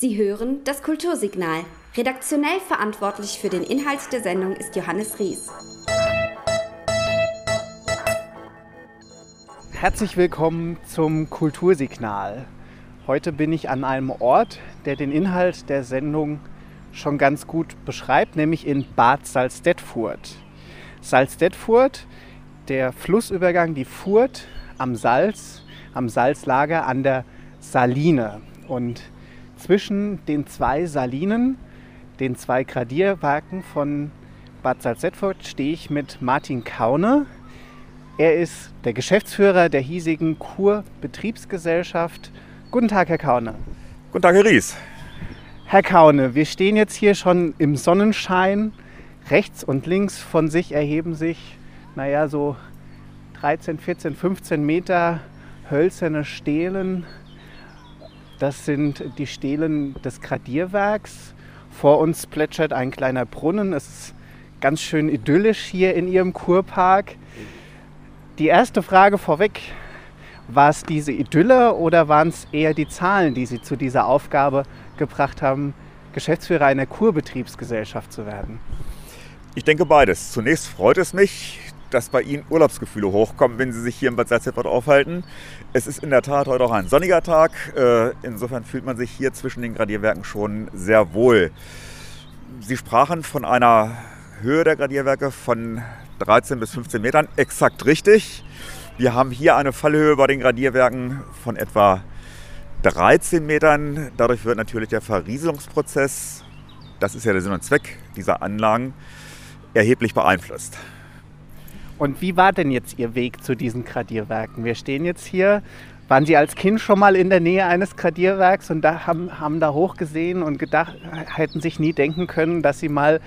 Sie hören das Kultursignal. Redaktionell verantwortlich für den Inhalt der Sendung ist Johannes Ries. Herzlich willkommen zum Kultursignal. Heute bin ich an einem Ort, der den Inhalt der Sendung schon ganz gut beschreibt, nämlich in Bad Salzdetfurt. Salzdetfurt, der Flussübergang, die Furt am Salz, am Salzlager an der Saline. Und zwischen den zwei Salinen, den zwei Gradierwerken von Bad Salzdetfurt, stehe ich mit Martin Kaune. Er ist der Geschäftsführer der hiesigen Kurbetriebsgesellschaft. Guten Tag, Herr Kaune. Guten Tag, Herr Ries. Herr Kaune, wir stehen jetzt hier schon im Sonnenschein. Rechts und links von sich erheben sich, naja, so 13, 14, 15 Meter hölzerne Stelen das sind die Stelen des Gradierwerks. Vor uns plätschert ein kleiner Brunnen. Es ist ganz schön idyllisch hier in Ihrem Kurpark. Die erste Frage vorweg. War es diese Idylle oder waren es eher die Zahlen, die Sie zu dieser Aufgabe gebracht haben, Geschäftsführer einer Kurbetriebsgesellschaft zu werden? Ich denke beides. Zunächst freut es mich, dass bei Ihnen Urlaubsgefühle hochkommen, wenn Sie sich hier im Bad Salzgitter aufhalten. Es ist in der Tat heute auch ein sonniger Tag. Äh, insofern fühlt man sich hier zwischen den Gradierwerken schon sehr wohl. Sie sprachen von einer Höhe der Gradierwerke von 13 bis 15 Metern. Exakt richtig. Wir haben hier eine Fallhöhe bei den Gradierwerken von etwa 13 Metern. Dadurch wird natürlich der Verrieselungsprozess, das ist ja der Sinn und Zweck dieser Anlagen, erheblich beeinflusst. Und wie war denn jetzt Ihr Weg zu diesen Gradierwerken? Wir stehen jetzt hier. Waren Sie als Kind schon mal in der Nähe eines Gradierwerks und da haben, haben da hochgesehen und gedacht, hätten sich nie denken können, dass Sie mal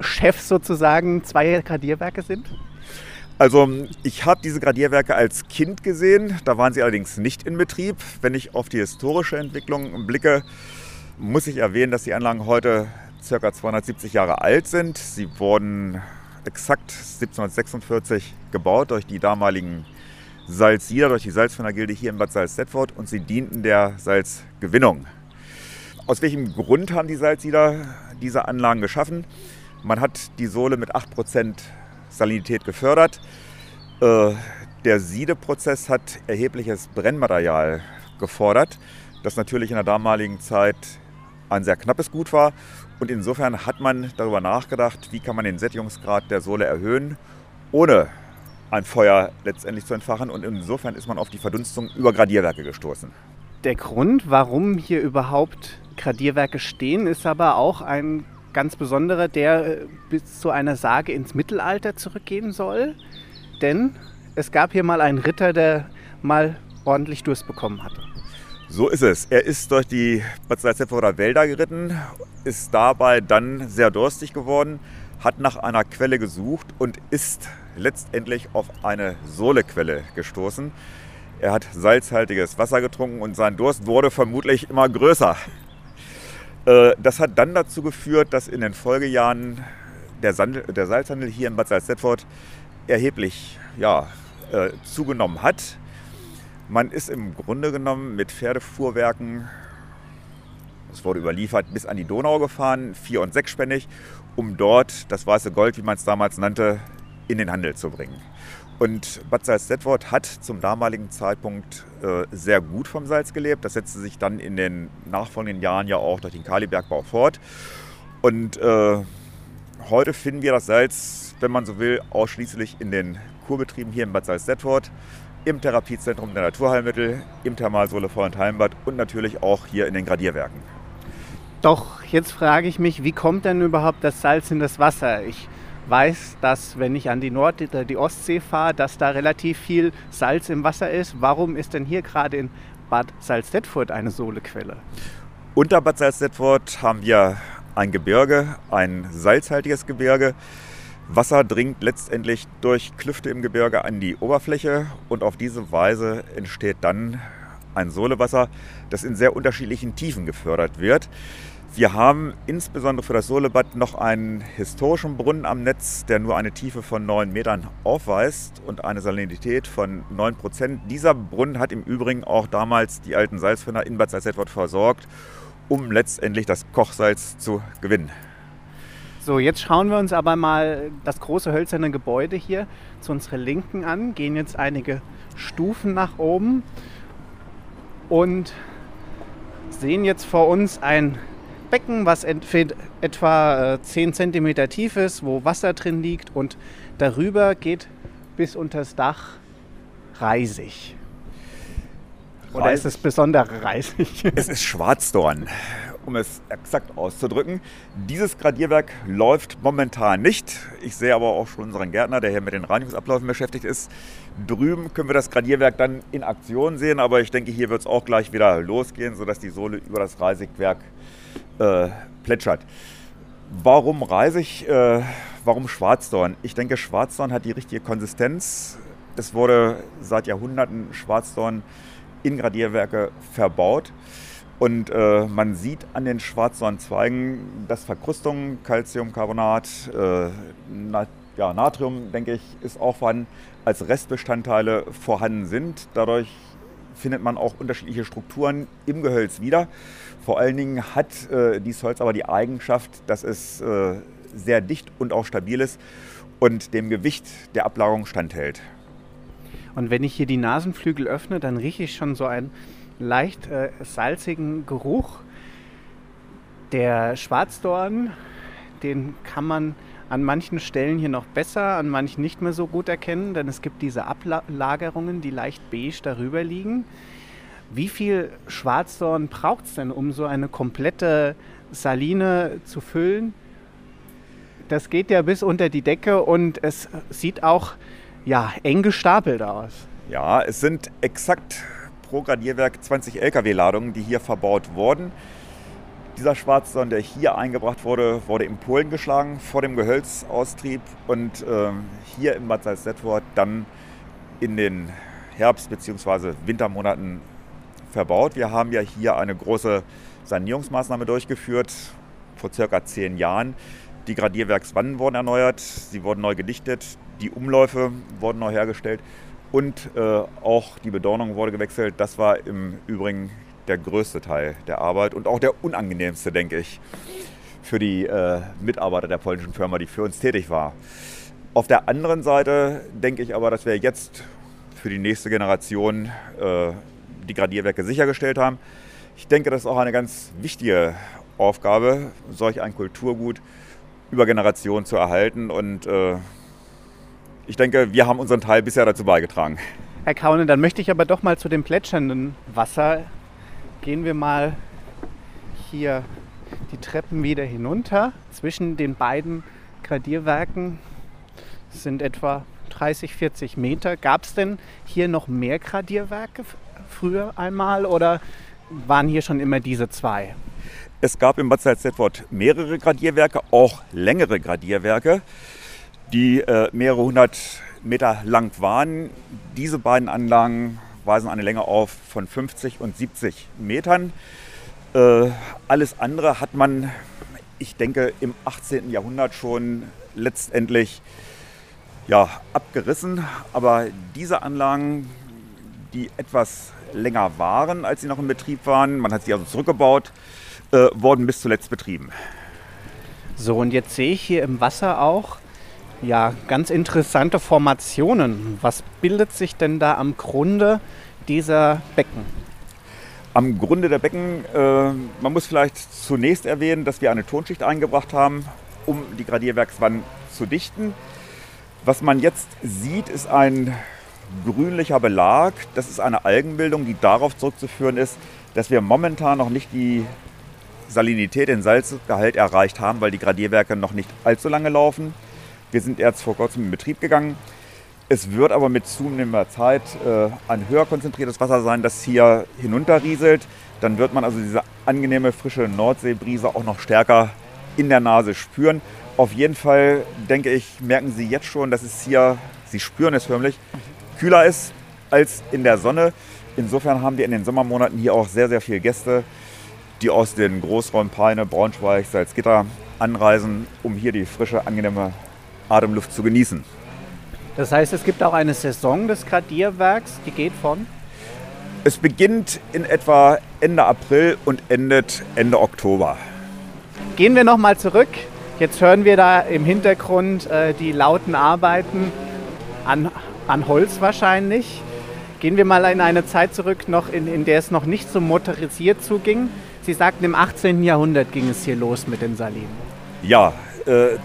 Chef sozusagen zweier Gradierwerke sind? Also ich habe diese Gradierwerke als Kind gesehen, da waren sie allerdings nicht in Betrieb. Wenn ich auf die historische Entwicklung blicke, muss ich erwähnen, dass die Anlagen heute ca. 270 Jahre alt sind. Sie wurden exakt 1746 gebaut durch die damaligen Salzsieder, durch die Salzfindergilde hier in Bad Salzdetford und sie dienten der Salzgewinnung. Aus welchem Grund haben die Salzsieder diese Anlagen geschaffen? Man hat die Sohle mit 8% Salinität gefördert. Äh, der Siedeprozess hat erhebliches Brennmaterial gefordert, das natürlich in der damaligen Zeit ein sehr knappes Gut war und insofern hat man darüber nachgedacht, wie kann man den Sättigungsgrad der Sohle erhöhen, ohne ein Feuer letztendlich zu entfachen. Und insofern ist man auf die Verdunstung über Gradierwerke gestoßen. Der Grund, warum hier überhaupt Gradierwerke stehen, ist aber auch ein ganz besonderer, der äh, bis zu einer Sage ins Mittelalter zurückgehen soll. Denn es gab hier mal einen Ritter, der mal ordentlich Durst bekommen hatte. So ist es. Er ist durch die Bad Salzdetforder Wälder geritten, ist dabei dann sehr durstig geworden, hat nach einer Quelle gesucht und ist letztendlich auf eine Sohlequelle gestoßen. Er hat salzhaltiges Wasser getrunken und sein Durst wurde vermutlich immer größer. Äh, das hat dann dazu geführt, dass in den Folgejahren der, Salzhandel hier in Bad Salzdetford erheblich ja, äh, zugenommen hat. Man ist im Grunde genommen mit Pferdefuhrwerken, es wurde überliefert, bis an die Donau gefahren, vier- und sechsspännig, um dort das weiße Gold, wie man es damals nannte, in den Handel zu bringen. Und Bad Salzdetford hat zum damaligen Zeitpunkt äh, sehr gut vom Salz gelebt. Das setzte sich dann in den nachfolgenden Jahren ja auch durch den Kalibergbau fort. Und äh, heute finden wir das Salz, wenn man so will, ausschließlich in den Kurbetrieben hier in Bad Salzdetford im Therapiezentrum der Naturheilmittel, im Thermalsohle Volland Heimbad und natürlich auch hier in den Gradierwerken. Doch jetzt frage ich mich, wie kommt denn überhaupt das Salz in das Wasser? Ich weiß, dass wenn ich an die Nord- oder die Ostsee fahre, dass da relativ viel Salz im Wasser ist. Warum ist denn hier gerade in Bad Salzdetfurt eine Sohlequelle? Unter Bad Salzdetfurt haben wir ein Gebirge, ein salzhaltiges Gebirge. Wasser dringt letztendlich durch Klüfte im Gebirge an die Oberfläche und auf diese Weise entsteht dann ein Sohlewasser, das in sehr unterschiedlichen Tiefen gefördert wird. Wir haben insbesondere für das Sohlebad noch einen historischen Brunnen am Netz, der nur eine Tiefe von 9 Metern aufweist und eine Salinität von 9 Prozent. Dieser Brunnen hat im Übrigen auch damals die alten Salzfänger in Bad Salzdetford versorgt um letztendlich das Kochsalz zu gewinnen. So, jetzt schauen wir uns aber mal das große hölzerne Gebäude hier zu unserer Linken an, gehen jetzt einige Stufen nach oben und sehen jetzt vor uns ein Becken, was etwa 10 äh, cm tief ist, wo Wasser drin liegt und darüber geht bis unters Dach Reisig. Oder ist es besondere Reisig? Es ist Schwarzdorn, um es exakt auszudrücken. Dieses Gradierwerk läuft momentan nicht. Ich sehe aber auch schon unseren Gärtner, der hier mit den Reinigungsabläufen beschäftigt ist. Drüben können wir das Gradierwerk dann in Aktion sehen, aber ich denke, hier wird es auch gleich wieder losgehen, sodass die Sohle über das Reisigwerk äh, plätschert. Warum Reisig? Äh, warum Schwarzdorn? Ich denke, Schwarzdorn hat die richtige Konsistenz. Es wurde seit Jahrhunderten Schwarzdorn in Gradierwerke verbaut. Und äh, man sieht an den Schwarzdornzweigen, dass Verkrustungen, Calciumcarbonat, äh, Na ja, Natrium, denke ich, ist auch vorhanden, als Restbestandteile vorhanden sind. Dadurch findet man auch unterschiedliche Strukturen im Gehölz wieder. Vor allen Dingen hat äh, dieses Holz aber die Eigenschaft, dass es äh, sehr dicht und auch stabil ist und dem Gewicht der Ablagerung standhält. Und wenn ich hier die Nasenflügel öffne, dann rieche ich schon so einen leicht äh, salzigen Geruch. Der Schwarzdorn, den kann man an manchen Stellen hier noch besser, an manchen nicht mehr so gut erkennen, denn es gibt diese Ablagerungen, die leicht beige darüber liegen. Wie viel Schwarzdorn braucht es denn, um so eine komplette Saline zu füllen? Das geht ja bis unter die Decke und es sieht auch ja, eng gestapelt aus. Ja, es sind exakt pro Gradierwerk 20 Lkw-Ladungen, die hier verbaut wurden. Dieser Schwarzdorn, der hier eingebracht wurde, wurde in Polen geschlagen vor dem Gehölzaustrieb und äh, hier in Bad Salzdetford dann in den Herbst- bzw. Wintermonaten verbaut. Wir haben ja hier eine große Sanierungsmaßnahme durchgeführt vor circa zehn Jahren. Die Gradierwerkswannen wurden erneuert, sie wurden neu gedichtet, die Umläufe wurden neu hergestellt und äh, auch die Bedornung wurde gewechselt. Das war im Übrigen der größte Teil der Arbeit und auch der unangenehmste, denke ich, für die äh, Mitarbeiter der polnischen Firma, die für uns tätig war. Auf der anderen Seite denke ich aber, dass wir jetzt für die nächste Generation äh, die Gradierwerke sichergestellt haben. Ich denke, das ist auch eine ganz wichtige Aufgabe, solch ein Kulturgut über Generationen zu erhalten. Und äh, ich denke, wir haben unseren Teil bisher dazu beigetragen. Herr Kaunen, dann möchte ich aber doch mal zu dem plätschernden Wasser. Gehen wir mal hier die Treppen wieder hinunter. Zwischen den beiden Gradierwerken sind etwa 30, 40 Meter. Gab es denn hier noch mehr Gradierwerke früher einmal oder waren hier schon immer diese zwei? Es gab im Bad Salzdetford mehrere Gradierwerke, auch längere Gradierwerke, die äh, mehrere hundert Meter lang waren. Diese beiden Anlagen weisen eine Länge auf von 50 und 70 Metern. Äh, alles andere hat man, ich denke, im 18. Jahrhundert schon letztendlich ja, abgerissen. Aber diese Anlagen, die etwas länger waren, als sie noch in Betrieb waren, man hat sie also zurückgebaut, äh, wurden bis zuletzt betrieben. So, und jetzt sehe ich hier im Wasser auch ja, ganz interessante Formationen. Was bildet sich denn da am Grunde dieser Becken? Am Grunde der Becken, äh, man muss vielleicht zunächst erwähnen, dass wir eine Tonschicht eingebracht haben, um die Gradierwerkswand zu dichten. Was man jetzt sieht, ist ein grünlicher Belag. Das ist eine Algenbildung, die darauf zurückzuführen ist, dass wir momentan noch nicht die Salinität, den Salzgehalt erreicht haben, weil die Gradierwerke noch nicht allzu lange laufen. Wir sind erst vor kurzem in Betrieb gegangen. Es wird aber mit zunehmender Zeit äh, ein höher konzentriertes Wasser sein, das hier hinunterrieselt. Dann wird man also diese angenehme, frische Nordseebrise auch noch stärker in der Nase spüren. Auf jeden Fall, denke ich, merken Sie jetzt schon, dass es hier, Sie spüren es förmlich, kühler ist als in der Sonne. Insofern haben wir in den Sommermonaten hier auch sehr, sehr viele Gäste, die aus den Großräumen Peine, Braunschweig, Salzgitter anreisen, um hier die frische, angenehme Atemluft zu genießen. Das heißt, es gibt auch eine Saison des Gradierwerks, die geht von? Es beginnt in etwa Ende April und endet Ende Oktober. Gehen wir nochmal zurück. Jetzt hören wir da im Hintergrund äh, die lauten Arbeiten an, an Holz wahrscheinlich. Gehen wir mal in eine Zeit zurück, noch in, in der es noch nicht so motorisiert zuging. Sie sagten, im 18. Jahrhundert ging es hier los mit den Salinen. Ja,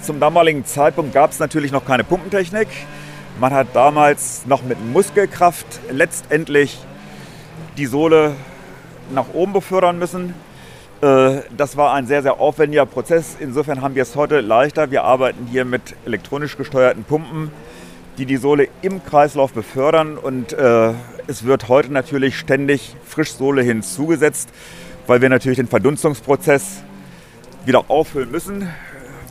zum damaligen Zeitpunkt gab es natürlich noch keine Pumpentechnik. Man hat damals noch mit Muskelkraft letztendlich die Sohle nach oben befördern müssen. Äh, das war ein sehr, sehr aufwendiger Prozess. Insofern haben wir es heute leichter. Wir arbeiten hier mit elektronisch gesteuerten Pumpen, die die Sohle im Kreislauf befördern. Und äh, es wird heute natürlich ständig Frischsohle hinzugesetzt, weil wir natürlich den Verdunstungsprozess wieder auffüllen müssen.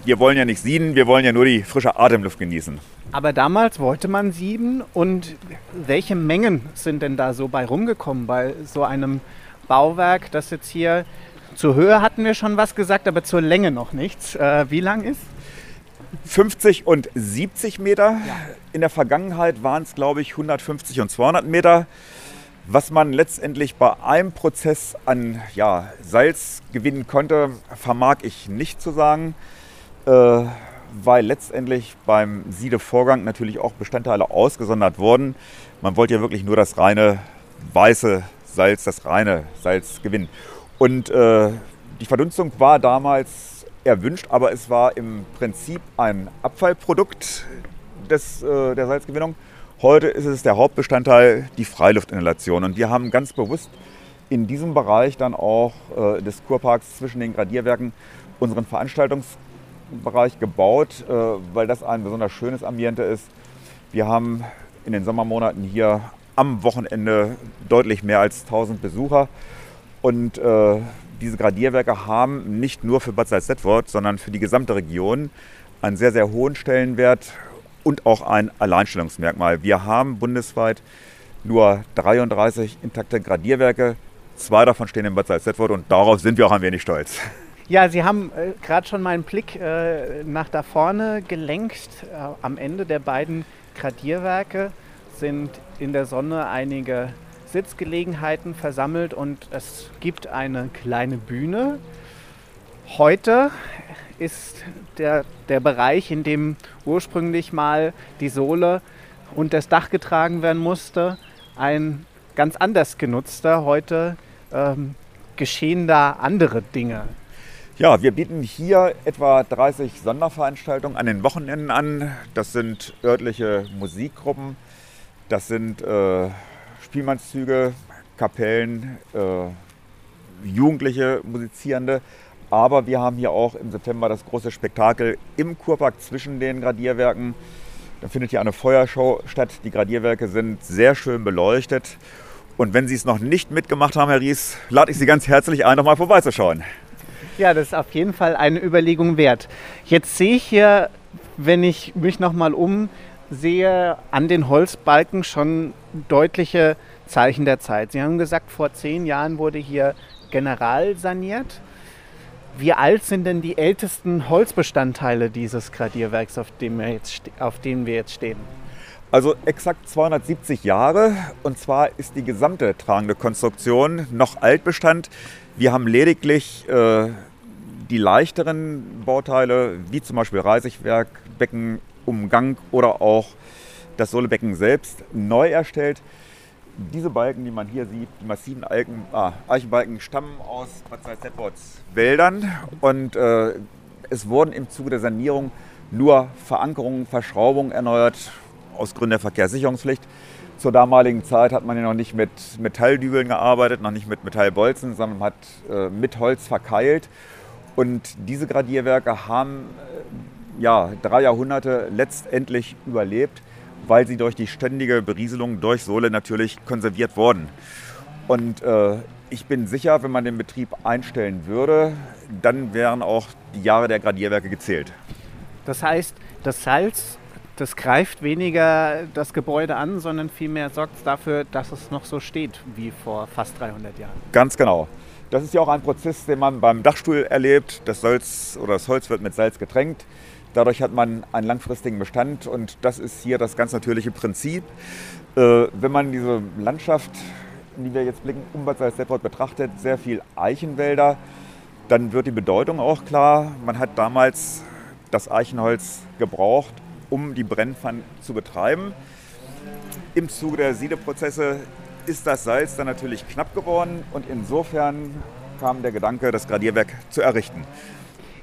Wir wollen ja nicht sieden, wir wollen ja nur die frische Atemluft genießen. Aber damals wollte man sieben und welche Mengen sind denn da so bei rumgekommen bei so einem Bauwerk, das jetzt hier zur Höhe hatten wir schon was gesagt, aber zur Länge noch nichts. Äh, wie lang ist? 50 und 70 Meter. Ja. In der Vergangenheit waren es, glaube ich, 150 und 200 Meter. Was man letztendlich bei einem Prozess an ja, Salz gewinnen konnte, vermag ich nicht zu sagen, weil letztendlich beim Siedevorgang natürlich auch Bestandteile ausgesondert wurden. Man wollte ja wirklich nur das reine weiße Salz, das reine Salz gewinnen. Und äh, die Verdunstung war damals erwünscht, aber es war im Prinzip ein Abfallprodukt des, äh, der Salzgewinnung. Heute ist es der Hauptbestandteil, die Freiluftinhalation. Und wir haben ganz bewusst in diesem Bereich dann auch äh, des Kurparks zwischen den Gradierwerken unseren Veranstaltungsbereich gebaut, äh, weil das ein besonders schönes Ambiente ist. Wir haben in den Sommermonaten hier am Wochenende deutlich mehr als 1000 Besucher. Und äh, diese Gradierwerke haben nicht nur für Bad Salzdetwold, sondern für die gesamte Region einen sehr, sehr hohen Stellenwert und auch ein Alleinstellungsmerkmal. Wir haben bundesweit nur 33 intakte Gradierwerke. Zwei davon stehen in Bad Salzdetwold und darauf sind wir auch ein wenig stolz. Ja, Sie haben äh, gerade schon meinen Blick äh, nach da vorne gelenkt. Äh, am Ende der beiden Gradierwerke sind in der Sonne einige Sitzgelegenheiten versammelt und es gibt eine kleine Bühne. Heute ist der, der Bereich, in dem ursprünglich mal die Sohle und das Dach getragen werden musste, ein ganz anders genutzter. Heute ähm, geschehen da andere Dinge. Ja, wir bieten hier etwa 30 Sonderveranstaltungen an den Wochenenden an. Das sind örtliche Musikgruppen, das sind äh, Spielmannszüge, Kapellen, äh, Jugendliche Musizierende. Aber wir haben hier auch im September das große Spektakel im Kurpark zwischen den Gradierwerken. Da findet hier eine Feuershow statt. Die Gradierwerke sind sehr schön beleuchtet. Und wenn Sie es noch nicht mitgemacht haben, Herr Ries, lade ich Sie ganz herzlich ein, noch mal vorbeizuschauen. Ja, das ist auf jeden Fall eine Überlegung wert. Jetzt sehe ich hier, wenn ich mich noch mal um sehe an den Holzbalken schon deutliche Zeichen der Zeit. Sie haben gesagt, vor zehn Jahren wurde hier general saniert. Wie alt sind denn die ältesten Holzbestandteile dieses Gradierwerks, auf dem wir jetzt, auf dem wir jetzt stehen? Also exakt 270 Jahre und zwar ist die gesamte tragende Konstruktion noch Altbestand. Wir haben lediglich äh, die leichteren Bauteile, wie zum Beispiel Reisigwerk, Becken, Umgang oder auch das Sohlebecken selbst neu erstellt. Diese Balken, die man hier sieht, die massiven Alken, ah, Eichenbalken, stammen aus Bad Salzdetwolds Wäldern und äh, es wurden im Zuge der Sanierung nur Verankerungen, Verschraubungen erneuert aus Gründen der Verkehrssicherungspflicht. Zur damaligen Zeit hat man ja noch nicht mit Metalldübeln gearbeitet, noch nicht mit Metallbolzen, sondern hat äh, mit Holz verkeilt. Und diese Gradierwerke haben äh, ja, drei Jahrhunderte letztendlich überlebt weil sie durch die ständige Berieselung durch Sohle natürlich konserviert wurden. Und äh, ich bin sicher, wenn man den Betrieb einstellen würde, dann wären auch die Jahre der Gradierwerke gezählt. Das heißt, das Salz, das greift weniger das Gebäude an, sondern vielmehr sorgt es dafür, dass es noch so steht wie vor fast 300 Jahren. Ganz genau. Das ist ja auch ein Prozess, den man beim Dachstuhl erlebt. Das, Salz oder das Holz wird mit Salz getränkt. Dadurch hat man einen langfristigen Bestand und das ist hier das ganz natürliche Prinzip. Äh, wenn man diese Landschaft die wir jetzt blicken, um Bad Salzdetford betrachtet, sehr viel Eichenwälder. Dann wird die Bedeutung auch klar. Man hat damals das Eichenholz gebraucht, um die Brennpfannen zu betreiben. Im Zuge der Siedeprozesse ist das Salz dann natürlich knapp geworden und insofern kam der Gedanke, das Gradierwerk zu errichten.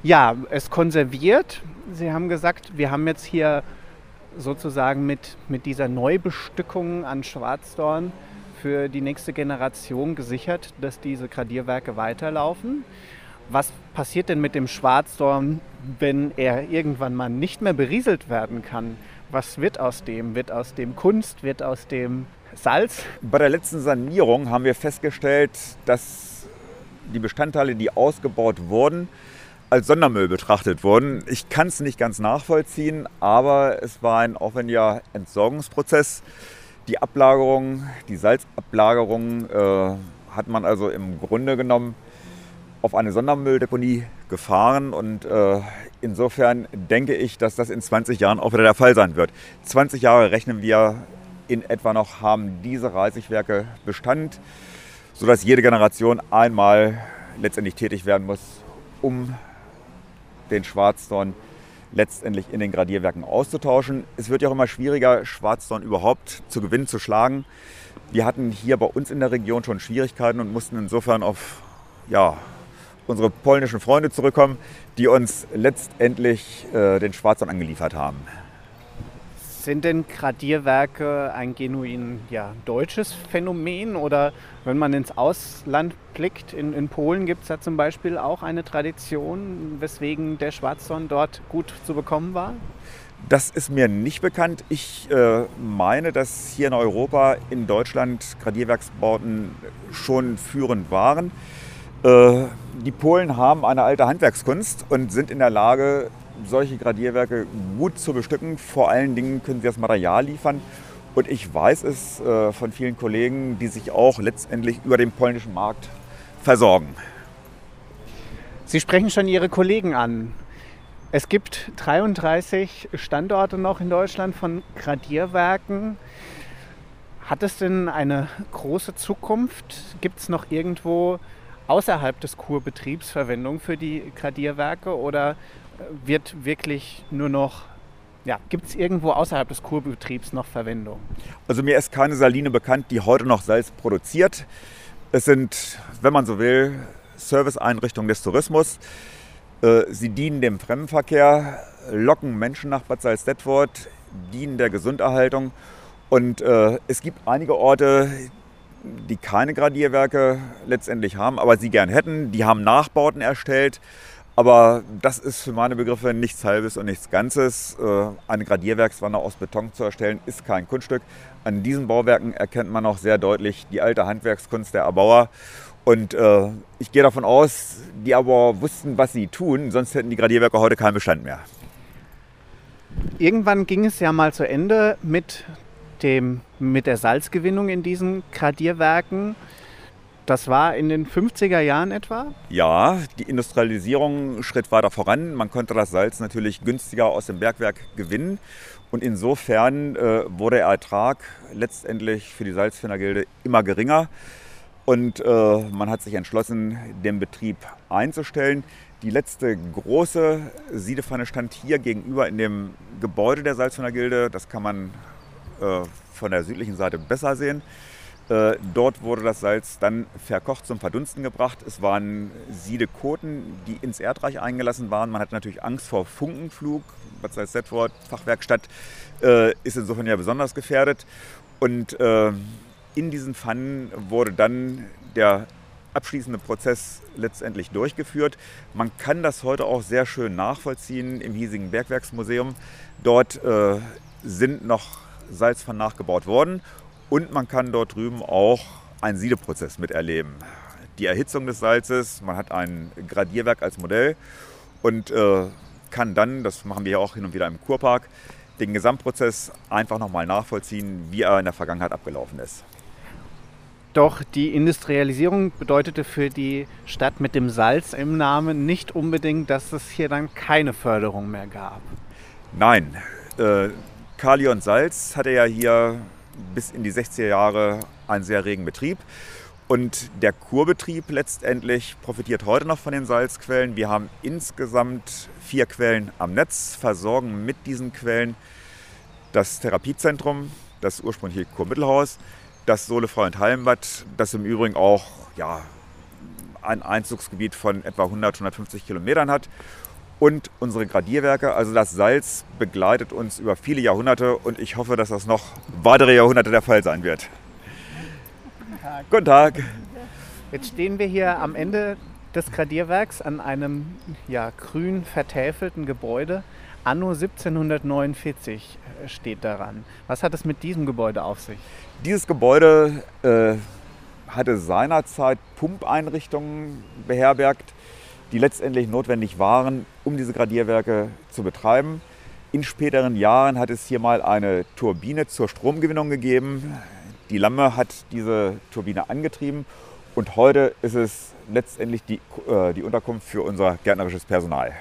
Ja, es konserviert. Sie haben gesagt, wir haben jetzt hier sozusagen mit, mit dieser Neubestückung an Schwarzdorn für die nächste Generation gesichert, dass diese Gradierwerke weiterlaufen. Was passiert denn mit dem Schwarzdorn, wenn er irgendwann mal nicht mehr berieselt werden kann? Was wird aus dem? Wird aus dem Kunst? Wird aus dem Salz? Bei der letzten Sanierung haben wir festgestellt, dass die Bestandteile, die ausgebaut wurden, als Sondermüll betrachtet wurden. Ich kann es nicht ganz nachvollziehen, aber es war ein aufwendiger Entsorgungsprozess. Die Ablagerung, die Salzablagerung äh, hat man also im Grunde genommen auf eine Sondermülldeponie gefahren und äh, insofern denke ich, dass das in 20 Jahren auch wieder der Fall sein wird. 20 Jahre rechnen wir in etwa noch, haben diese Reisigwerke Bestand, sodass jede Generation einmal letztendlich tätig werden muss, um den Schwarzdorn letztendlich in den Gradierwerken auszutauschen. Es wird ja auch immer schwieriger, Schwarzdorn überhaupt zu gewinnen, zu schlagen. Wir hatten hier bei uns in der Region schon Schwierigkeiten und mussten insofern auf ja, unsere polnischen Freunde zurückkommen, die uns letztendlich äh, den Schwarzdorn angeliefert haben. Sind denn Gradierwerke ein genuin ja, deutsches Phänomen oder wenn man ins Ausland blickt, in, in Polen gibt es ja zum Beispiel auch eine Tradition, weswegen der Schwarzdorn dort gut zu bekommen war? Das ist mir nicht bekannt. Ich äh, meine, dass hier in Europa, in Deutschland Gradierwerksbauten schon führend waren. Äh, die Polen haben eine alte Handwerkskunst und sind in der Lage, solche Gradierwerke gut zu bestücken. Vor allen Dingen können sie das Material liefern. Und ich weiß es äh, von vielen Kollegen, die sich auch letztendlich über den polnischen Markt versorgen. Sie sprechen schon Ihre Kollegen an. Es gibt 33 Standorte noch in Deutschland von Gradierwerken. Hat es denn eine große Zukunft? Gibt es noch irgendwo außerhalb des Kurbetriebs Verwendung für die Gradierwerke oder wird wirklich nur noch, ja, gibt es irgendwo außerhalb des Kurbetriebs noch Verwendung? Also mir ist keine Saline bekannt, die heute noch Salz produziert. Es sind, wenn man so will, Serviceeinrichtungen des Tourismus. Äh, sie dienen dem Fremdenverkehr, locken Menschen nach Bad Salzdetford, dienen der Gesunderhaltung. Und äh, es gibt einige Orte, die keine Gradierwerke letztendlich haben, aber sie gern hätten. Die haben Nachbauten erstellt aber das ist für meine Begriffe nichts Halbes und nichts Ganzes. Äh, eine Gradierwerkswanne aus Beton zu erstellen, ist kein Kunststück. An diesen Bauwerken erkennt man auch sehr deutlich die alte Handwerkskunst der Erbauer. Und äh, ich gehe davon aus, die Erbauer wussten, was sie tun, sonst hätten die Gradierwerke heute keinen Bestand mehr. Irgendwann ging es ja mal zu Ende mit, dem, mit der Salzgewinnung in diesen Gradierwerken. Das war in den 50er Jahren etwa? Ja, die Industrialisierung schritt weiter voran. Man konnte das Salz natürlich günstiger aus dem Bergwerk gewinnen. Und insofern äh, wurde der Ertrag letztendlich für die Salzfindergilde immer geringer. Und äh, man hat sich entschlossen, den Betrieb einzustellen. Die letzte große Siedepfanne stand hier gegenüber in dem Gebäude der Salzfindergilde. Das kann man von der südlichen Seite besser sehen. Äh, dort wurde das Salz dann verkocht zum Verdunsten gebracht. Es waren Siedekoten, die ins Erdreich eingelassen waren. Man hatte natürlich Angst vor Funkenflug. Bad Salzdetford, Fachwerkstatt, äh, ist insofern ja besonders gefährdet. Und äh, in diesen Pfannen wurde dann der abschließende Prozess letztendlich durchgeführt. Man kann das heute auch sehr schön nachvollziehen im hiesigen Bergwerksmuseum. Dort äh, sind noch Salzpfannen nachgebaut worden und man kann dort drüben auch einen Siedeprozess miterleben. Die Erhitzung des Salzes, man hat ein Gradierwerk als Modell und äh, kann dann, das machen wir ja auch hin und wieder im Kurpark, den Gesamtprozess einfach nochmal nachvollziehen, wie er in der Vergangenheit abgelaufen ist. Doch die Industrialisierung bedeutete für die Stadt mit dem Salz im Namen nicht unbedingt, dass es hier dann keine Förderung mehr gab. Nein, äh, Kali und Salz hatte ja hier bis in die 60er Jahre einen sehr regen Betrieb. Und der Kurbetrieb letztendlich profitiert heute noch von den Salzquellen. Wir haben insgesamt vier Quellen am Netz, versorgen mit diesen Quellen das Therapiezentrum, das ursprüngliche Kurmittelhaus, das Sohlefrau und Hallenbad, das im Übrigen auch ja, ein Einzugsgebiet von etwa 100, 150 Kilometern hat. Und unsere Gradierwerke, also das Salz begleitet uns über viele Jahrhunderte und ich hoffe, dass das noch weitere Jahrhunderte der Fall sein wird. Tag. Guten Tag. Jetzt stehen wir hier am Ende des Gradierwerks an einem ja, grün vertäfelten Gebäude. Anno 1749 äh, steht daran. Was hat es mit diesem Gebäude auf sich? Dieses Gebäude äh, hatte seinerzeit Pumpeinrichtungen beherbergt, die letztendlich notwendig waren, um diese Gradierwerke zu betreiben. In späteren Jahren hat es hier mal eine Turbine zur Stromgewinnung gegeben. Die Lamme hat diese Turbine angetrieben und heute ist es letztendlich die, äh, die Unterkunft für unser gärtnerisches Personal.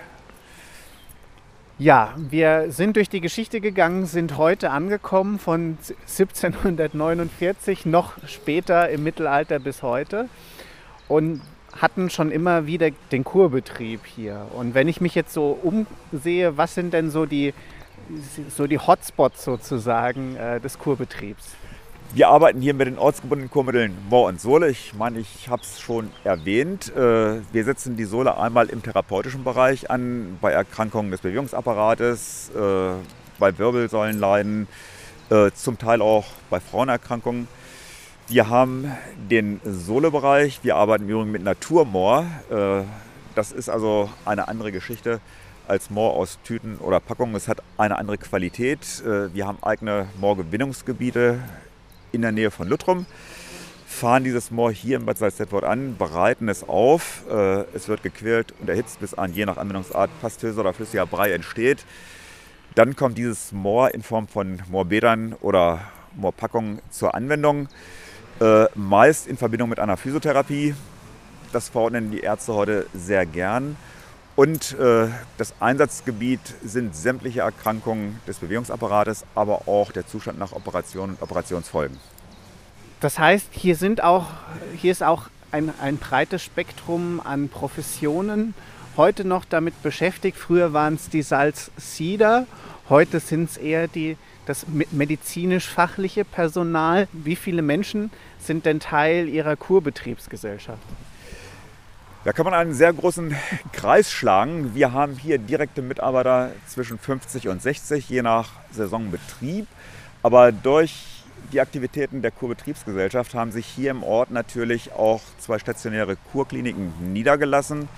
Ja, wir sind durch die Geschichte gegangen, sind heute angekommen von 1749 noch später im Mittelalter bis heute und hatten schon immer wieder den Kurbetrieb hier. Und wenn ich mich jetzt so umsehe, was sind denn so die, so die Hotspots sozusagen äh, des Kurbetriebs? Wir arbeiten hier mit den ortsgebundenen Kurmitteln Moor und Sohle. Ich meine, ich habe es schon erwähnt. Äh, wir setzen die Sohle einmal im therapeutischen Bereich an, bei Erkrankungen des Bewegungsapparates, äh, bei Wirbelsäulenleiden, äh, zum Teil auch bei Frauenerkrankungen. Wir haben den Sohlebereich. Wir arbeiten im Übrigen mit Naturmoor. Das ist also eine andere Geschichte als Moor aus Tüten oder Packungen. Es hat eine andere Qualität. Wir haben eigene Moorgewinnungsgebiete in der Nähe von Luttrum, fahren dieses Moor hier im Bad Salzdetford an, bereiten es auf. Äh, es wird gequält und erhitzt, bis ein je nach Anwendungsart pastöser oder flüssiger Brei entsteht. Dann kommt dieses Moor in Form von Moorbädern oder Moorpackungen zur Anwendung, äh, meist in Verbindung mit einer Physiotherapie. Das verordnen die Ärzte heute sehr gern. Und äh, das Einsatzgebiet sind sämtliche Erkrankungen des Bewegungsapparates, aber auch der Zustand nach Operationen und Operationsfolgen. Das heißt, hier, sind auch, hier ist auch ein, ein breites Spektrum an Professionen heute noch damit beschäftigt. Früher waren es die Salzsieder, heute sind es eher die, das medizinisch-fachliche Personal. Wie viele Menschen sind denn Teil Ihrer Kurbetriebsgesellschaft? Da kann man einen sehr großen Kreis schlagen. Wir haben hier direkte Mitarbeiter zwischen 50 und 60, je nach Saisonbetrieb. Aber durch die Aktivitäten der Kurbetriebsgesellschaft haben sich hier im Ort natürlich auch zwei stationäre Kurkliniken niedergelassen,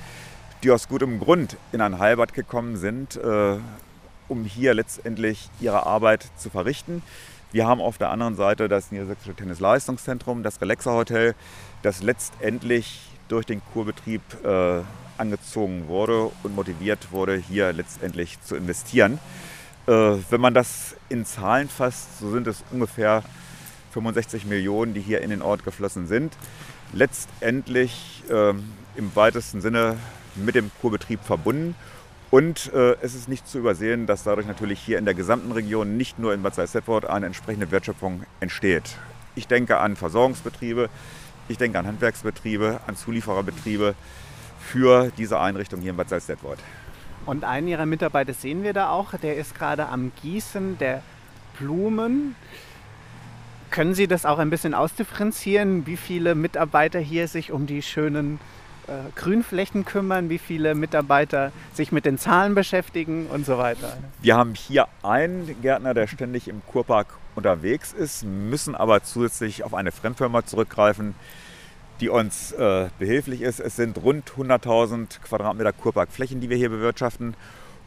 die aus gutem Grund in ein Heilbad gekommen sind, äh, um hier letztendlich ihre Arbeit zu verrichten. Wir haben auf der anderen Seite das Niedersächsische Tennisleistungszentrum, das Relaxer Hotel, das letztendlich durch den Kurbetrieb äh, angezogen wurde und motiviert wurde, hier letztendlich zu investieren. Äh, wenn man das in Zahlen fasst, so sind es ungefähr 65 Millionen, die hier in den Ort geflossen sind. Letztendlich äh, im weitesten Sinne mit dem Kurbetrieb verbunden. Und äh, es ist nicht zu übersehen, dass dadurch natürlich hier in der gesamten Region, nicht nur in Bad Salzdetford, eine entsprechende Wertschöpfung entsteht. Ich denke an Versorgungsbetriebe, ich denke an Handwerksbetriebe, an Zuliefererbetriebe für diese Einrichtung hier in Bad Salzdetwort. Und einen Ihrer Mitarbeiter sehen wir da auch, der ist gerade am Gießen der Blumen. Können Sie das auch ein bisschen ausdifferenzieren, wie viele Mitarbeiter hier sich um die schönen Grünflächen kümmern, wie viele Mitarbeiter sich mit den Zahlen beschäftigen und so weiter? Wir haben hier einen Gärtner, der ständig im Kurpark unterwegs ist, müssen aber zusätzlich auf eine Fremdfirma zurückgreifen, die uns äh, behilflich ist. Es sind rund 100.000 Quadratmeter Kurparkflächen, die wir hier bewirtschaften.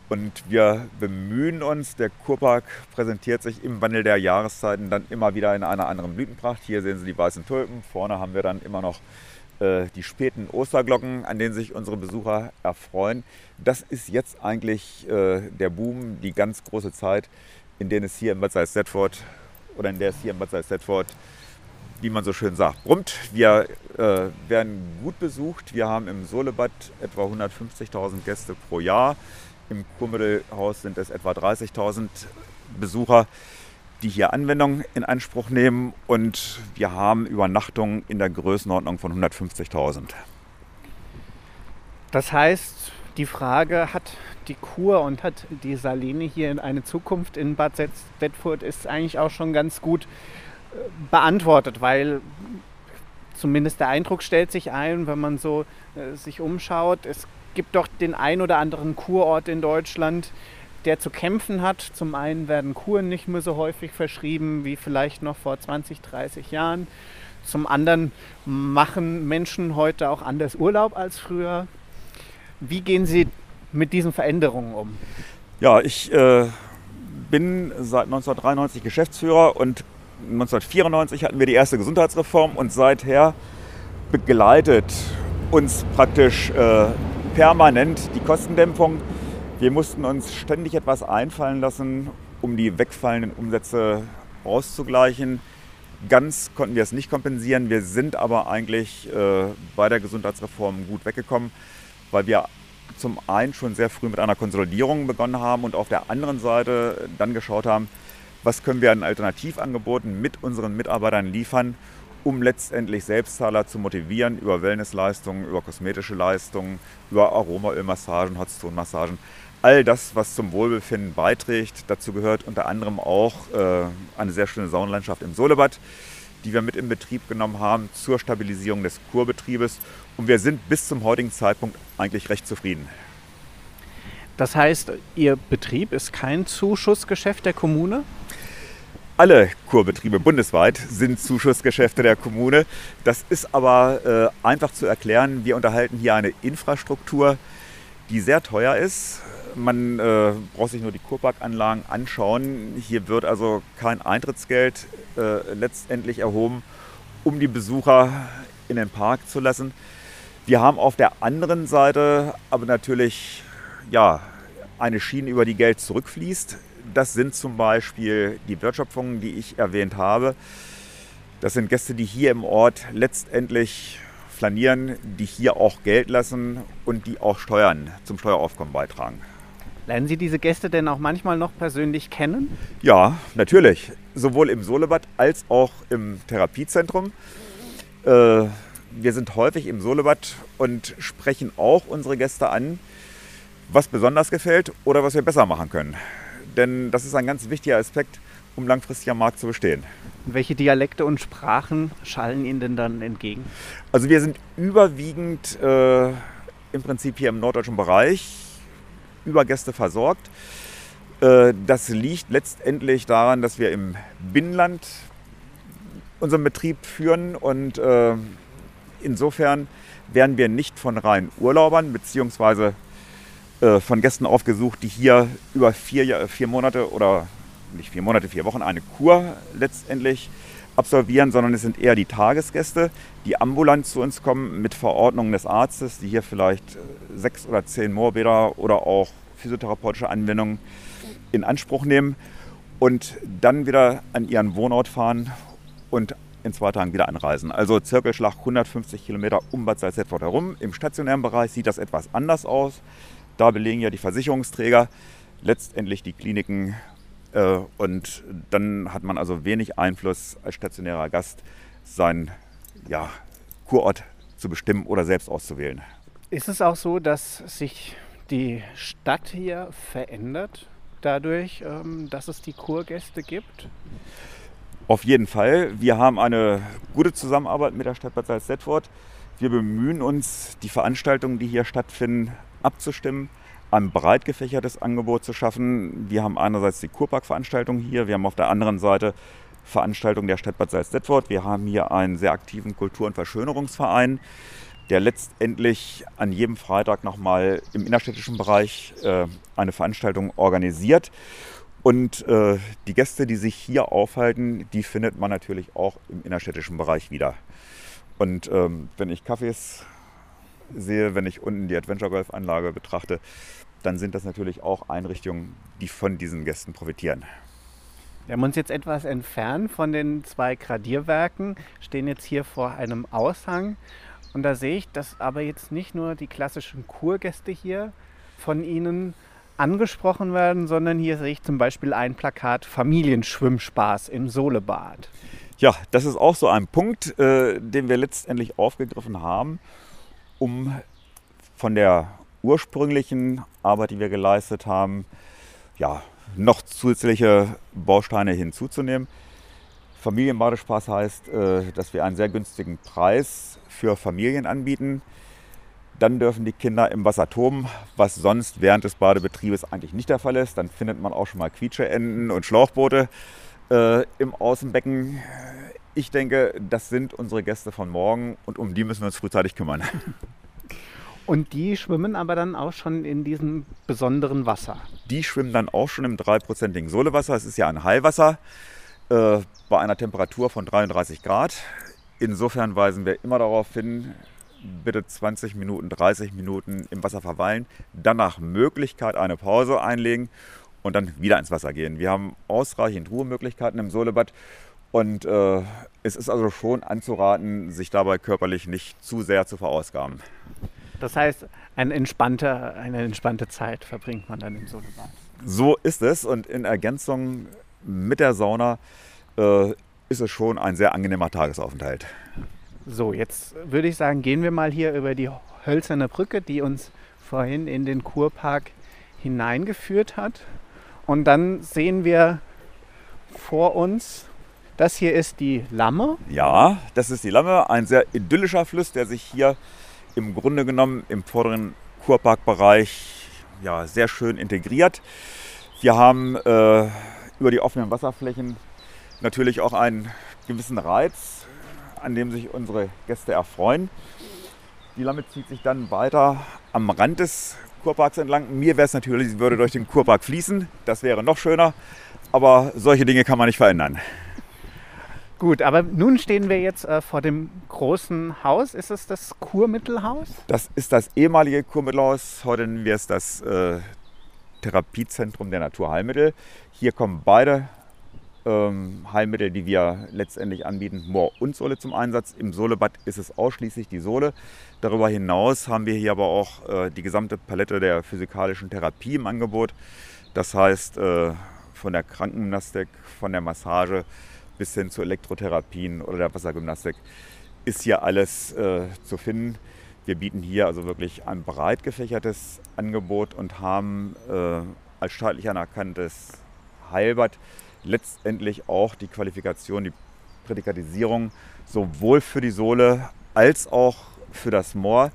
Und wir bemühen uns, der Kurpark präsentiert sich im Wandel der Jahreszeiten dann immer wieder in einer anderen Blütenpracht. Hier sehen Sie die weißen Tulpen, vorne haben wir dann immer noch äh, die späten Osterglocken, an denen sich unsere Besucher erfreuen. Das ist jetzt eigentlich äh, der Boom, die ganz große Zeit, in denen es hier in Bad Salzdetford oder in der es hier in Bad Salzdetford, wie man so schön sagt, brummt. Wir äh, werden gut besucht. Wir haben im Solebad etwa 150.000 Gäste pro Jahr. Im Kurmittelhaus sind es etwa 30.000 Besucher, die hier Anwendung in Anspruch nehmen und wir haben Übernachtungen in der Größenordnung von 150.000. Das heißt, die Frage, hat die Kur und hat die Saline hier eine Zukunft in Bad Bedford, ist eigentlich auch schon ganz gut äh, beantwortet, weil zumindest der Eindruck stellt sich ein, wenn man so äh, sich umschaut, es gibt doch den ein oder anderen Kurort in Deutschland, der zu kämpfen hat. Zum einen werden Kuren nicht mehr so häufig verschrieben wie vielleicht noch vor 20, 30 Jahren. Zum anderen machen Menschen heute auch anders Urlaub als früher. Wie gehen Sie mit diesen Veränderungen um? Ja, ich äh, bin seit 1993 Geschäftsführer und 1994 hatten wir die erste Gesundheitsreform und seither begleitet uns praktisch äh, permanent die Kostendämpfung. Wir mussten uns ständig etwas einfallen lassen, um die wegfallenden Umsätze auszugleichen. Ganz konnten wir es nicht kompensieren. Wir sind aber eigentlich äh, bei der Gesundheitsreform gut weggekommen, weil wir zum einen schon sehr früh mit einer Konsolidierung begonnen haben und auf der anderen Seite dann geschaut haben, was können wir an Alternativangeboten mit unseren Mitarbeitern liefern, um letztendlich Selbstzahler zu motivieren über Wellnessleistungen, über kosmetische Leistungen, über Aromaölmassagen, Hotzone-Massagen. All das, was zum Wohlbefinden beiträgt. Dazu gehört unter anderem auch äh, eine sehr schöne Saunenlandschaft im Solebad, die wir mit in Betrieb genommen haben zur Stabilisierung des Kurbetriebes. Und wir sind bis zum heutigen Zeitpunkt eigentlich recht zufrieden. Das heißt, Ihr Betrieb ist kein Zuschussgeschäft der Kommune? Alle Kurbetriebe bundesweit sind Zuschussgeschäfte der Kommune. Das ist aber äh, einfach zu erklären. Wir unterhalten hier eine Infrastruktur, die sehr teuer ist. Man äh, braucht sich nur die Kurparkanlagen anschauen. Hier wird also kein Eintrittsgeld äh, letztendlich erhoben, um die Besucher in den Park zu lassen. Wir haben auf der anderen Seite aber natürlich ja, eine Schiene, über die Geld zurückfließt. Das sind zum Beispiel die Wertschöpfungen, die ich erwähnt habe. Das sind Gäste, die hier im Ort letztendlich flanieren, die hier auch Geld lassen und die auch Steuern zum Steueraufkommen beitragen. Lernen Sie diese Gäste denn auch manchmal noch persönlich kennen? Ja, natürlich. Sowohl im Solebad als auch im Therapiezentrum. Äh, wir sind häufig im Solebad und sprechen auch unsere Gäste an, was besonders gefällt oder was wir besser machen können. Denn das ist ein ganz wichtiger Aspekt, um langfristig am Markt zu bestehen. welche Dialekte und Sprachen schallen Ihnen denn dann entgegen? Also wir sind überwiegend äh, im Prinzip hier im norddeutschen Bereich über Gäste versorgt. Äh, das liegt letztendlich daran, dass wir im Binnenland unseren Betrieb führen und äh, insofern werden wir nicht von reinen Urlaubern bzw. Äh, von Gästen aufgesucht, die hier über vier, vier Monate oder nicht vier Monate, vier Wochen eine Kur letztendlich absolvieren, sondern es sind eher die Tagesgäste, die ambulant zu uns kommen mit Verordnungen des Arztes, die hier vielleicht äh, sechs oder zehn Moorbäder oder auch physiotherapeutische Anwendungen in Anspruch nehmen und dann wieder an ihren Wohnort fahren und in zwei Tagen wieder anreisen. Also Zirkelschlag 150 Kilometer um Bad Salzdetford herum. Im stationären Bereich sieht das etwas anders aus. Da belegen ja die Versicherungsträger letztendlich die Kliniken und dann hat man also wenig Einfluss als stationärer Gast, seinen ja, Kurort zu bestimmen oder selbst auszuwählen. Ist es auch so, dass sich die Stadt hier verändert dadurch, ähm, dass es die Kurgäste gibt? Auf jeden Fall. Wir haben eine gute Zusammenarbeit mit der Stadt Bad Salzdetford. Wir bemühen uns, die Veranstaltungen, die hier stattfinden, abzustimmen, ein breit gefächertes Angebot zu schaffen. Wir haben einerseits die Kurpark-Veranstaltung hier, wir haben auf der anderen Seite Veranstaltungen der Stadt Bad Salzdetford. Wir haben hier einen sehr aktiven Kultur- und Verschönerungsverein, der letztendlich an jedem Freitag nochmal im innerstädtischen Bereich äh, eine Veranstaltung organisiert. Und äh, die Gäste, die sich hier aufhalten, die findet man natürlich auch im innerstädtischen Bereich wieder. Und ähm, wenn ich Kaffees sehe, wenn ich unten die Adventure Golf Anlage betrachte, dann sind das natürlich auch Einrichtungen, die von diesen Gästen profitieren. Wir haben uns jetzt etwas entfernt von den zwei Gradierwerken, stehen jetzt hier vor einem Aushang und da sehe ich, dass aber jetzt nicht nur die klassischen Kurgäste hier von Ihnen angesprochen werden, sondern hier sehe ich zum Beispiel ein Plakat Familienschwimmspaß im Solebad. Ja, das ist auch so ein Punkt, äh, den wir letztendlich aufgegriffen haben, um von der ursprünglichen Arbeit, die wir geleistet haben, ja, noch zusätzliche Bausteine hinzuzunehmen. Familienbadespaß heißt, äh, dass wir einen sehr günstigen Preis für Familien anbieten. Dann dürfen die Kinder im Wasser toben, was sonst während des Badebetriebes eigentlich nicht der Fall ist. Dann findet man auch schon mal Quietscheenten und Schlauchboote äh, im Außenbecken. Ich denke, das sind unsere Gäste von morgen und um die müssen wir uns frühzeitig kümmern. Und die schwimmen aber dann auch schon in diesem besonderen Wasser. Die schwimmen dann auch schon im dreiprozentigen Solewasser. Es ist ja ein Heilwasser äh, bei einer Temperatur von 33 Grad. Insofern weisen wir immer darauf hin, bitte 20 Minuten, 30 Minuten im Wasser verweilen, dann nach Möglichkeit eine Pause einlegen und dann wieder ins Wasser gehen. Wir haben ausreichend Ruhemöglichkeiten im Solebad und äh, es ist also schon anzuraten, sich dabei körperlich nicht zu sehr zu verausgaben. Das heißt, eine entspannte, eine entspannte Zeit verbringt man dann im Solebad. So ist es und in Ergänzung mit der Sauna äh, ist es schon ein sehr angenehmer Tagesaufenthalt. So, jetzt würde ich sagen, gehen wir mal hier über die hölzerne Brücke, die uns vorhin in den Kurpark hineingeführt hat. Und dann sehen wir vor uns, das hier ist die Lamme. Ja, das ist die Lamme, ein sehr idyllischer Fluss, der sich hier im Grunde genommen im vorderen Kurparkbereich ja, sehr schön integriert. Wir haben äh, über die offenen Wasserflächen natürlich auch einen gewissen Reiz an dem sich unsere Gäste erfreuen. Die Lamme zieht sich dann weiter am Rand des Kurparks entlang. Mir wäre es natürlich, sie würde durch den Kurpark fließen. Das wäre noch schöner. Aber solche Dinge kann man nicht verändern. Gut, aber nun stehen wir jetzt äh, vor dem großen Haus. Ist es das Kurmittelhaus? Das ist das ehemalige Kurmittelhaus. Heute nennen wir es das äh, Therapiezentrum der Naturheilmittel. Hier kommen beide ähm, Heilmittel, die wir letztendlich anbieten, Moor und Sohle zum Einsatz. Im Sohlebad ist es ausschließlich die Sohle. Darüber hinaus haben wir hier aber auch äh, die gesamte Palette der physikalischen Therapie im Angebot. Das heißt, äh, von der Krankengymnastik, von der Massage bis hin zu Elektrotherapien oder der Wassergymnastik ist hier alles äh, zu finden. Wir bieten hier also wirklich ein breit gefächertes Angebot und haben äh, als staatlich anerkanntes Heilbad letztendlich auch die Qualifikation, die Prädikatisierung sowohl für die Sohle als auch für das Moor.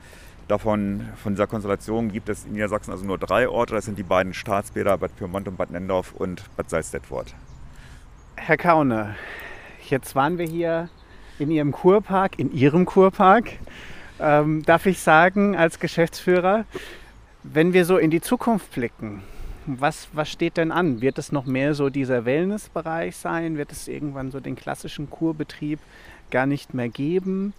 Davon, von dieser Konstellation gibt es in Niedersachsen also nur drei Orte. Das sind die beiden Staatsbäder Bad Pyrmont und Bad Nendorf und Bad Salzdetfurt. Herr Kaune, jetzt waren wir hier in Ihrem Kurpark, in Ihrem Kurpark. Ähm, darf ich sagen, als Geschäftsführer, wenn wir so in die Zukunft blicken, was, was steht denn an? Wird es noch mehr so dieser Wellnessbereich sein? Wird es irgendwann so den klassischen Kurbetrieb gar nicht mehr geben?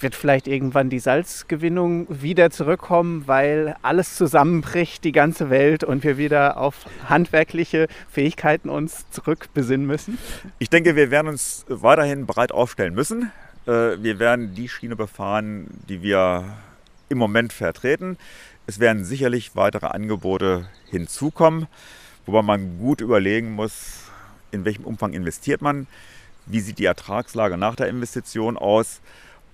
Wird vielleicht irgendwann die Salzgewinnung wieder zurückkommen, weil alles zusammenbricht, die ganze Welt und wir wieder auf handwerkliche Fähigkeiten uns zurückbesinnen müssen? Ich denke, wir werden uns weiterhin breit aufstellen müssen. Äh, wir werden die Schiene befahren, die wir im Moment vertreten. Es werden sicherlich weitere Angebote hinzukommen, wobei man gut überlegen muss, in welchem Umfang investiert man, wie sieht die Ertragslage nach der Investition aus.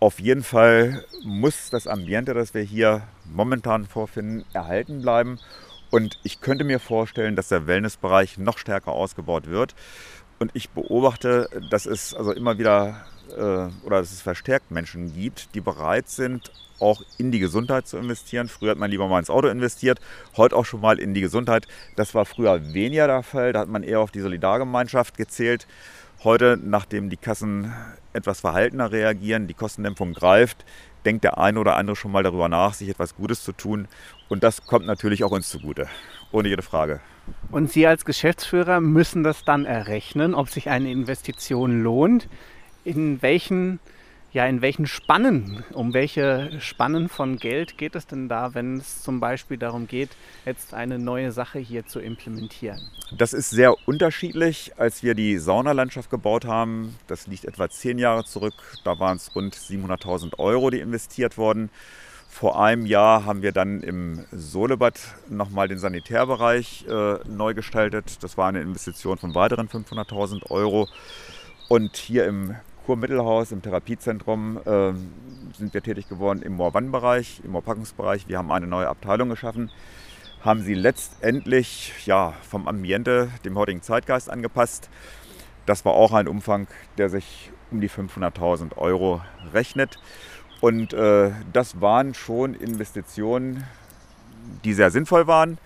Auf jeden Fall muss das Ambiente, das wir hier momentan vorfinden, erhalten bleiben. Und ich könnte mir vorstellen, dass der Wellnessbereich noch stärker ausgebaut wird. Und ich beobachte, dass es also immer wieder äh, oder dass es verstärkt Menschen gibt, die bereit sind, auch in die Gesundheit zu investieren. Früher hat man lieber mal ins Auto investiert, heute auch schon mal in die Gesundheit. Das war früher weniger der Fall, da hat man eher auf die Solidargemeinschaft gezählt. Heute, nachdem die Kassen etwas verhaltener reagieren, die Kostendämpfung greift, denkt der eine oder andere schon mal darüber nach, sich etwas Gutes zu tun. Und das kommt natürlich auch uns zugute, ohne jede Frage. Und Sie als Geschäftsführer müssen das dann errechnen, ob sich eine Investition lohnt. In welchen ja, in welchen Spannen, um welche Spannen von Geld geht es denn da, wenn es zum Beispiel darum geht, jetzt eine neue Sache hier zu implementieren? Das ist sehr unterschiedlich. Als wir die Saunalandschaft gebaut haben, das liegt etwa zehn Jahre zurück, da waren es rund 700.000 Euro, die investiert wurden. Vor einem Jahr haben wir dann im Solebad nochmal den Sanitärbereich äh, neu gestaltet. Das war eine Investition von weiteren 500.000 Euro. Und hier im Kurmittelhaus, im Therapiezentrum, äh, sind wir tätig geworden im Moorwannbereich, im Moorpackungsbereich. Wir haben eine neue Abteilung geschaffen, haben sie letztendlich ja, vom Ambiente, dem heutigen Zeitgeist angepasst. Das war auch ein Umfang, der sich um die 500.000 Euro rechnet. Und äh, das waren schon Investitionen, die sehr sinnvoll waren,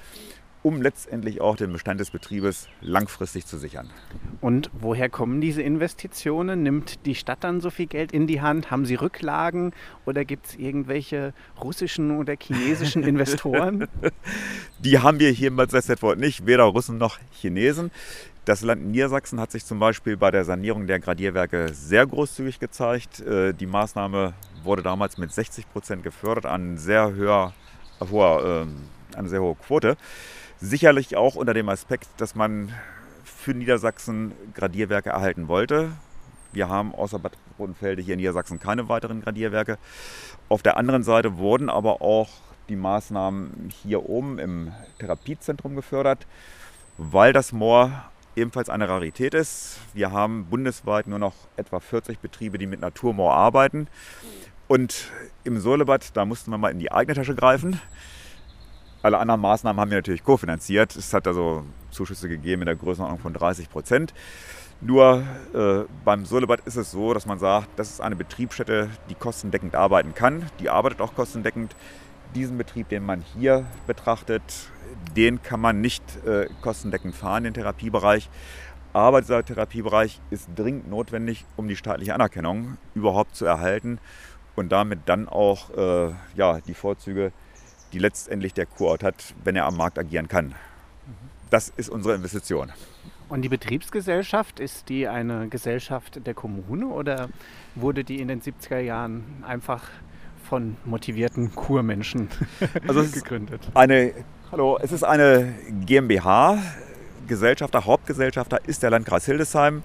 um letztendlich auch den Bestand des Betriebes langfristig zu sichern. Und woher kommen diese Investitionen? Nimmt die Stadt dann so viel Geld in die Hand? Haben sie Rücklagen oder gibt es irgendwelche russischen oder chinesischen Investoren? Die haben wir hier in Bad Salzdetford nicht, weder Russen noch Chinesen. Das Land Niedersachsen hat sich zum Beispiel bei der Sanierung der Gradierwerke sehr großzügig gezeigt. Äh, die Maßnahme wurde damals mit 60 Prozent gefördert, an sehr höher, hoher, äh, eine sehr hohe Quote. Sicherlich auch unter dem Aspekt, dass man für Niedersachsen Gradierwerke erhalten wollte. Wir haben außer Bad Rodenfelde hier in Niedersachsen keine weiteren Gradierwerke. Auf der anderen Seite wurden aber auch die Maßnahmen hier oben im Therapiezentrum gefördert, weil das Moor ebenfalls eine Rarität ist. Wir haben bundesweit nur noch etwa 40 Betriebe, die mit Naturmoor arbeiten. Und im Solebad, da mussten wir mal in die eigene Tasche greifen. Alle anderen Maßnahmen haben wir natürlich kofinanziert. Es hat also Zuschüsse gegeben in der Größenordnung von 30 Prozent. Nur äh, beim Solebad ist es so, dass man sagt, das ist eine Betriebsstätte, die kostendeckend arbeiten kann. Die arbeitet auch kostendeckend. Diesen Betrieb, den man hier betrachtet, den kann man nicht äh, kostendeckend fahren, den Therapiebereich. Aber dieser Therapiebereich ist dringend notwendig, um die staatliche Anerkennung überhaupt zu erhalten und damit dann auch äh, ja, die Vorzüge, die letztendlich der Kurort hat, wenn er am Markt agieren kann. Das ist unsere Investition. Und die Betriebsgesellschaft, ist die eine Gesellschaft der Kommune oder wurde die in den 70er Jahren einfach von motivierten Kurmenschen also gegründet? Eine, hallo, es ist eine GmbH. Gesellschafter, Hauptgesellschafter ist der Landkreis Hildesheim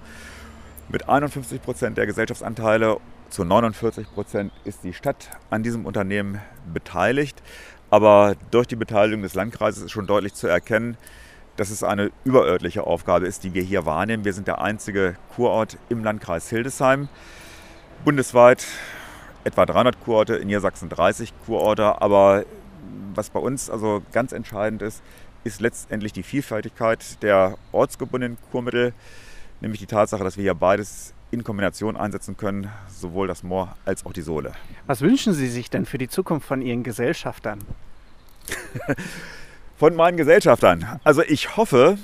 mit 51 Prozent der Gesellschaftsanteile zu 49 Prozent ist die Stadt an diesem Unternehmen beteiligt. Aber durch die Beteiligung des Landkreises ist schon deutlich zu erkennen, dass es eine überörtliche Aufgabe ist, die wir hier wahrnehmen. Wir sind der einzige Kurort im Landkreis Hildesheim. Bundesweit etwa 300 Kurorte, in Niedersachsen 30 Kurorte. Aber was bei uns also ganz entscheidend ist, ist letztendlich die Vielfältigkeit der ortsgebundenen Kurmittel, nämlich die Tatsache, dass wir hier beides in Kombination einsetzen können, sowohl das Moor als auch die Sohle. Was wünschen Sie sich denn für die Zukunft von Ihren Gesellschaftern? von meinen Gesellschaftern. Also ich hoffe,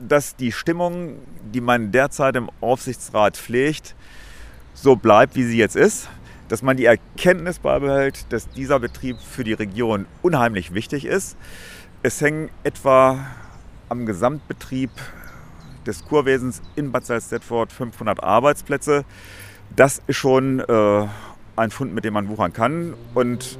dass die Stimmung, die man derzeit im Aufsichtsrat pflegt, so bleibt, wie sie jetzt ist. Dass man die Erkenntnis beibehält, dass dieser Betrieb für die Region unheimlich wichtig ist. Es hängen etwa am Gesamtbetrieb des Kurwesens in Bad Salzdetford 500 Arbeitsplätze. Das ist schon äh, ein Fund, mit dem man wuchern kann und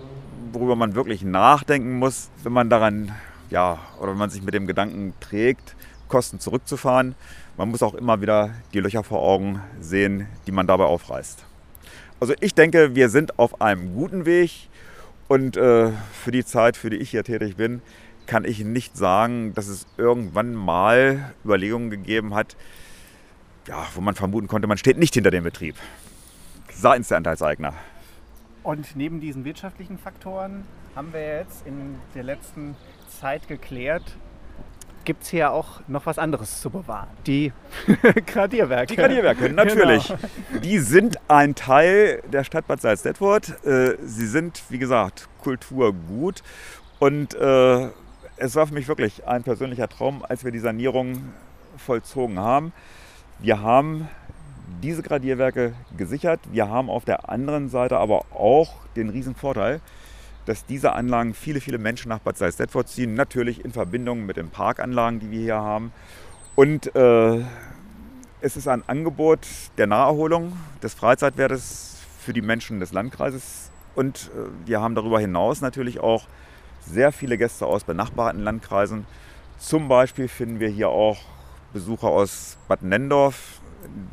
worüber man wirklich nachdenken muss, wenn man daran, ja, oder wenn man sich mit dem Gedanken trägt, Kosten zurückzufahren. Man muss auch immer wieder die Löcher vor Augen sehen, die man dabei aufreißt. Also ich denke, wir sind auf einem guten Weg und äh, für die Zeit, für die ich hier tätig bin, kann ich nicht sagen, dass es irgendwann mal Überlegungen gegeben hat, ja, wo man vermuten konnte, man steht nicht hinter dem Betrieb. Seitens der Anteilseigner. Und neben diesen wirtschaftlichen Faktoren haben wir jetzt in der letzten Zeit geklärt, gibt es hier auch noch was anderes zu bewahren. Die Gradierwerke. Die Gradierwerke, natürlich. Genau. Die sind ein Teil der Stadt Bad Salzdetford. Äh, sie sind, wie gesagt, Kulturgut. Und äh, es war für mich wirklich ein persönlicher Traum, als wir die Sanierung vollzogen haben. Wir haben diese Gradierwerke gesichert. Wir haben auf der anderen Seite aber auch den riesen Vorteil, dass diese Anlagen viele, viele Menschen nach Bad Salzdetford ziehen. Natürlich in Verbindung mit den Parkanlagen, die wir hier haben. Und äh, es ist ein Angebot der Naherholung, des Freizeitwertes für die Menschen des Landkreises. Und äh, wir haben darüber hinaus natürlich auch sehr viele Gäste aus benachbarten Landkreisen. Zum Beispiel finden wir hier auch Besucher aus Bad Nendorf,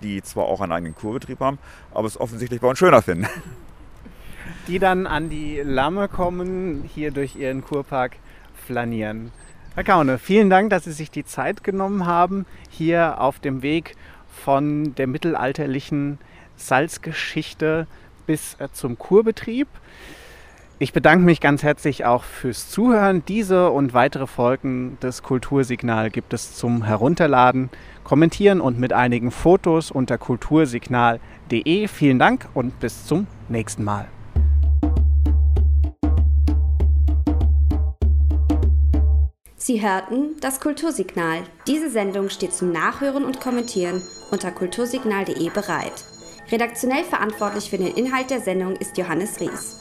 die zwar auch einen eigenen Kurbetrieb haben, aber es offensichtlich bei uns schöner finden. die dann an die Lamme kommen, hier durch ihren Kurpark flanieren. Herr Kaune, vielen Dank, dass Sie sich die Zeit genommen haben, hier auf dem Weg von der mittelalterlichen Salzgeschichte bis äh, zum Kurbetrieb. Ich bedanke mich ganz herzlich auch fürs Zuhören. Diese und weitere Folgen des Kultursignal gibt es zum Herunterladen, Kommentieren und mit einigen Fotos unter kultursignal.de. Vielen Dank und bis zum nächsten Mal. Sie hörten das Kultursignal. Diese Sendung steht zum Nachhören und Kommentieren unter kultursignal.de bereit. Redaktionell verantwortlich für den Inhalt der Sendung ist Johannes Ries.